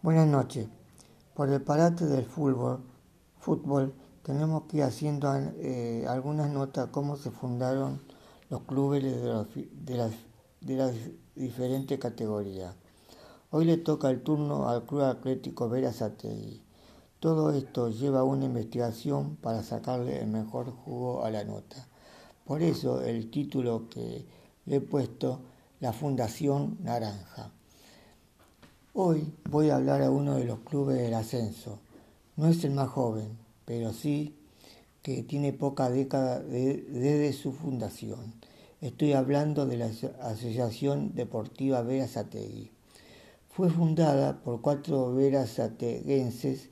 Buenas noches. Por el parate del fútbol, tenemos que ir haciendo eh, algunas notas cómo se fundaron los clubes de, las, diferentes categorías. Hoy le toca el turno al Club Atlético Vera Sategui. Todo esto lleva una investigación para sacarle el mejor jugo a la nota. Por eso el título que le he puesto, la Fundación Naranja. Hoy voy a hablar a uno de los clubes del ascenso. No es el más joven, pero sí que tiene poca década desde su fundación. Estoy hablando de la Asociación Deportiva Verazategui. Fue fundada por cuatro verazateguenses,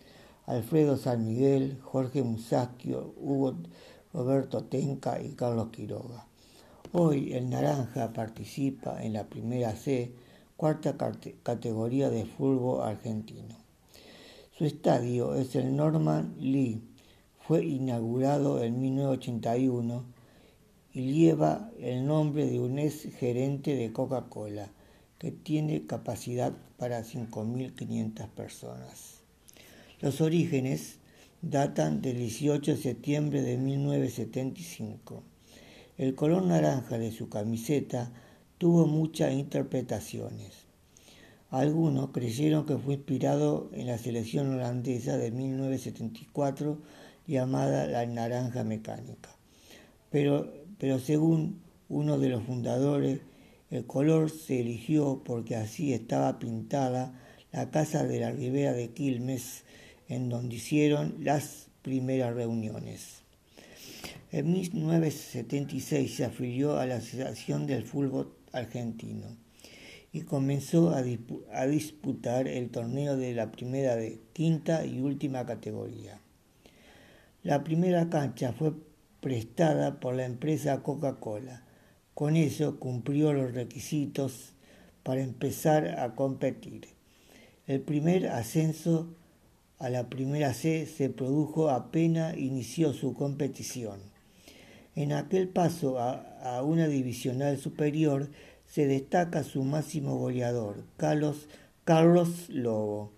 Alfredo San Miguel, Jorge Musacchio, Hugo Roberto Tenca y Carlos Quiroga. Hoy el Naranja participa en la primera C, cuarta categoría de fútbol argentino. Su estadio es el Norman Lee. Fue inaugurado en 1981 y lleva el nombre de un ex gerente de Coca-Cola, que tiene capacidad para 5.500 personas. Los orígenes datan del 18 de septiembre de 1975. El color naranja de su camiseta tuvo muchas interpretaciones. Algunos creyeron que fue inspirado en la selección holandesa de 1974 llamada la naranja mecánica. Pero, pero según uno de los fundadores, el color se eligió porque así estaba pintada la casa de la ribera de Quilmes en donde hicieron las primeras reuniones. En 1976 se afilió a la Asociación del Fútbol Argentino y comenzó a, disputar el torneo de la primera de quinta y última categoría. La primera cancha fue prestada por la empresa Coca-Cola. Con eso cumplió los requisitos para empezar a competir. El primer ascenso a la primera C se produjo apenas inició su competición. En aquel paso a, una divisional superior se destaca su máximo goleador, Carlos, Carlos Lobo,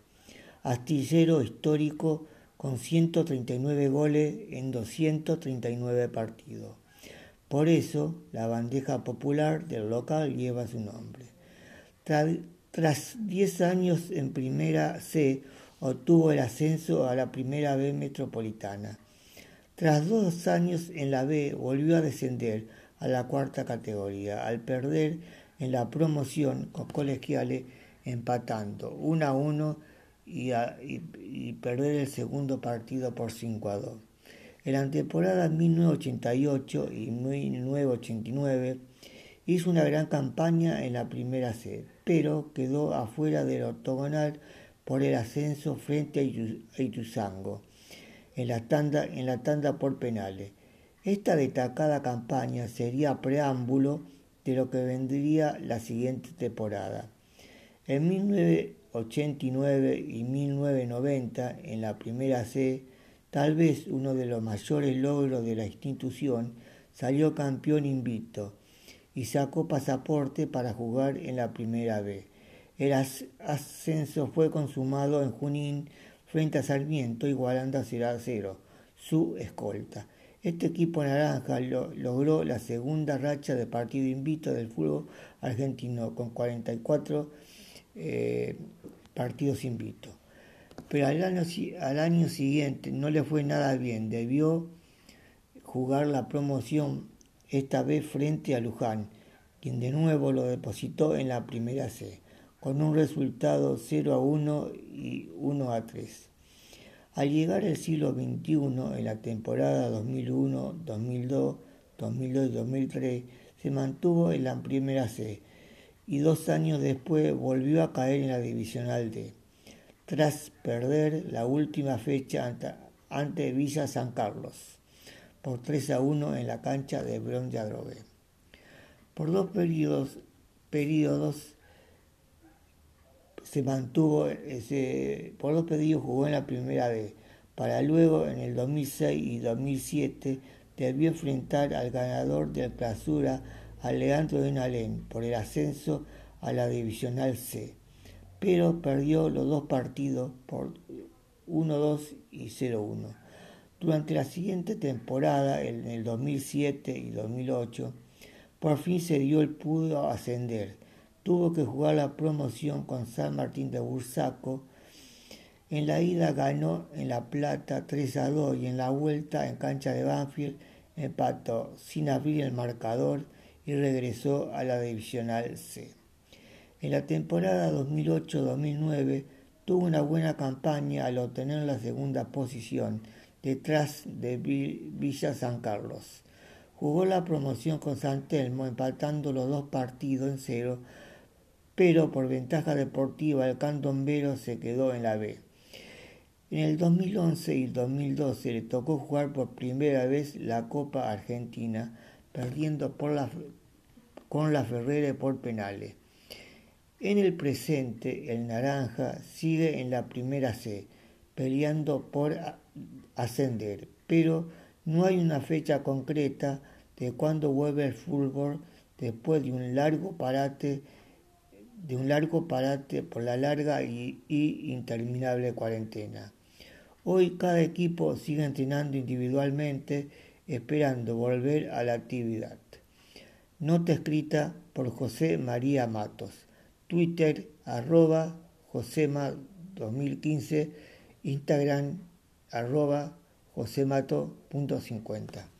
astillero histórico con 139 goles en 239 partidos. Por eso, la bandeja popular del local lleva su nombre. Tras 10 años en Primera C, obtuvo el ascenso a la Primera B Metropolitana. Tras dos años en la B volvió a descender a la cuarta categoría, al perder en la promoción con colegiales empatando 1 a 1 y, perder el segundo partido por 5 a 2. En la temporada 1988 y 1989 hizo una gran campaña en la primera C, pero quedó afuera del octogonal por el ascenso frente a Ituzango en la tanda, en la tanda por penales. Esta destacada campaña sería preámbulo de lo que vendría la siguiente temporada. En 1989 y 1990, en la primera C, tal vez uno de los mayores logros de la institución, salió campeón invicto y sacó pasaporte para jugar en la primera B. El ascenso fue consumado en Junín frente a Sarmiento, igualando a 0 a 0 su escolta. Este equipo naranja logró la segunda racha de partido invito del fútbol argentino con 44 eh, partidos invitos. Pero al año siguiente no le fue nada bien, debió jugar la promoción esta vez frente a Luján, quien de nuevo lo depositó en la primera C con un resultado 0 a 1 y 1 a 3. Al llegar el siglo XXI, en la temporada 2001, 2002, 2002 y 2003, se mantuvo en la primera C y dos años después volvió a caer en la divisional D, tras perder la última fecha ante, Villa San Carlos por 3 a 1 en la cancha de Bron de. Por dos periodos, periodos se mantuvo, ese, por dos pedidos jugó en la primera vez, para luego en el 2006 y 2007 debió enfrentar al ganador del clausura, a Leandro de Nalén, por el ascenso a la Divisional C. pero perdió los dos partidos por 1-2 y 0-1. Durante la siguiente temporada, en el 2007 y 2008, por fin se dio el pudo ascender. Tuvo que jugar la promoción con San Martín de Bursaco. En la ida ganó en La Plata 3 a 2 y en la vuelta en cancha de Banfield empató sin abrir el marcador y regresó a la Divisional C. En la temporada 2008-2009 tuvo una buena campaña al obtener la segunda posición detrás de Villa San Carlos. Jugó la promoción con San Telmo empatando los dos partidos en cero, pero por ventaja deportiva el cantombero se quedó en la B. En el 2011 y 2012 le tocó jugar por primera vez la Copa Argentina, perdiendo la, con la Ferrere por penales. En el presente, el Naranja sigue en la primera C, peleando por ascender, pero no hay una fecha concreta de cuándo vuelve el fútbol después de un largo parate de un largo parate por la larga y, y interminable cuarentena. Hoy cada equipo sigue entrenando individualmente esperando volver a la actividad. Nota escrita por José María Matos. Twitter arroba Josema 2015, Instagram arroba josemato.50.